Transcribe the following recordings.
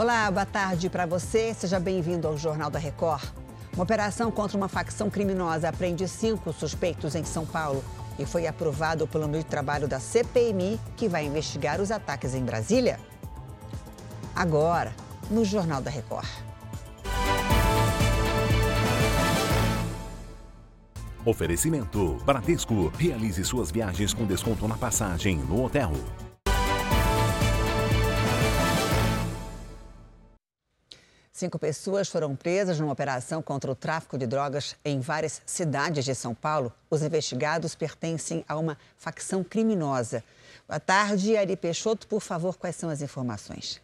Olá, boa tarde para você. Seja bem-vindo ao Jornal da Record. Uma operação contra uma facção criminosa apreende cinco suspeitos em São Paulo e foi aprovado o plano de trabalho da CPMI, que vai investigar os ataques em Brasília. Agora, no Jornal da Record. Oferecimento: Bradesco. Realize suas viagens com desconto na passagem no hotel. Cinco pessoas foram presas numa operação contra o tráfico de drogas em várias cidades de São Paulo. Os investigados pertencem a uma facção criminosa. Boa tarde, Ari Peixoto. Por favor, quais são as informações?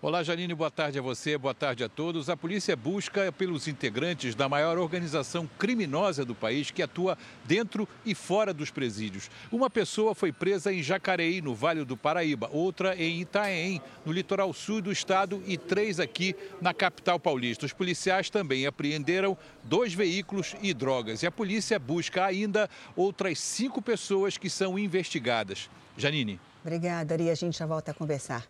Olá, Janine, boa tarde a você, boa tarde a todos. A polícia busca pelos integrantes da maior organização criminosa do país que atua dentro e fora dos presídios. Uma pessoa foi presa em Jacareí, no Vale do Paraíba, outra em Itaém, no litoral sul do estado, e três aqui na capital paulista. Os policiais também apreenderam dois veículos e drogas. E a polícia busca ainda outras cinco pessoas que são investigadas. Janine. Obrigada, Ari. A gente já volta a conversar.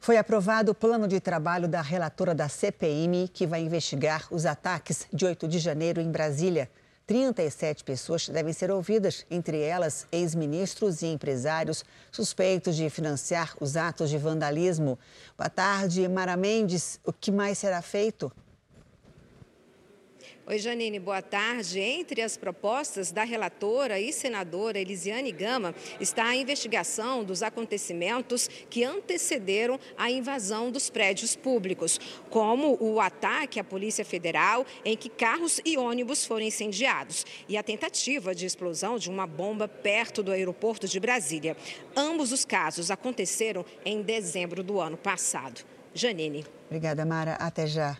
Foi aprovado o plano de trabalho da relatora da CPM, que vai investigar os ataques de 8 de janeiro em Brasília. 37 pessoas devem ser ouvidas, entre elas ex-ministros e empresários suspeitos de financiar os atos de vandalismo. Boa tarde, Mara Mendes. O que mais será feito? Oi, Janine, boa tarde. Entre as propostas da relatora e senadora Elisiane Gama está a investigação dos acontecimentos que antecederam a invasão dos prédios públicos, como o ataque à Polícia Federal, em que carros e ônibus foram incendiados, e a tentativa de explosão de uma bomba perto do aeroporto de Brasília. Ambos os casos aconteceram em dezembro do ano passado. Janine. Obrigada, Mara. Até já.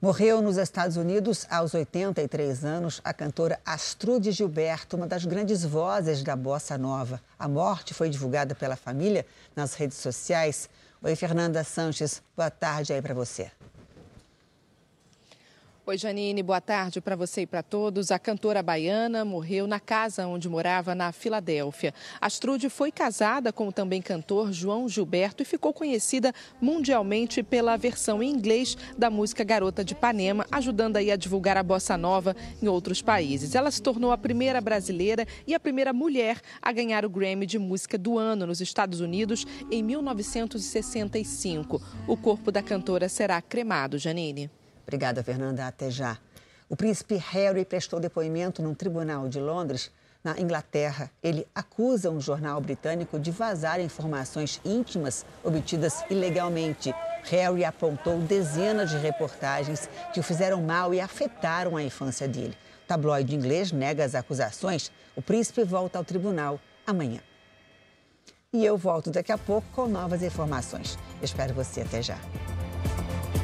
Morreu nos Estados Unidos aos 83 anos a cantora Astrude Gilberto, uma das grandes vozes da bossa nova. A morte foi divulgada pela família nas redes sociais. Oi, Fernanda Sanches, boa tarde aí para você. Oi, Janine, boa tarde para você e para todos. A cantora baiana morreu na casa onde morava, na Filadélfia. Astrude foi casada com o também cantor João Gilberto e ficou conhecida mundialmente pela versão em inglês da música Garota de Ipanema, ajudando aí a divulgar a bossa nova em outros países. Ela se tornou a primeira brasileira e a primeira mulher a ganhar o Grammy de Música do Ano nos Estados Unidos em 1965. O corpo da cantora será cremado, Janine. Obrigada, Fernanda. Até já. O príncipe Harry prestou depoimento num tribunal de Londres, na Inglaterra. Ele acusa um jornal britânico de vazar informações íntimas obtidas ilegalmente. Harry apontou dezenas de reportagens que o fizeram mal e afetaram a infância dele. O tabloide inglês nega as acusações. O príncipe volta ao tribunal amanhã. E eu volto daqui a pouco com novas informações. Eu espero você até já.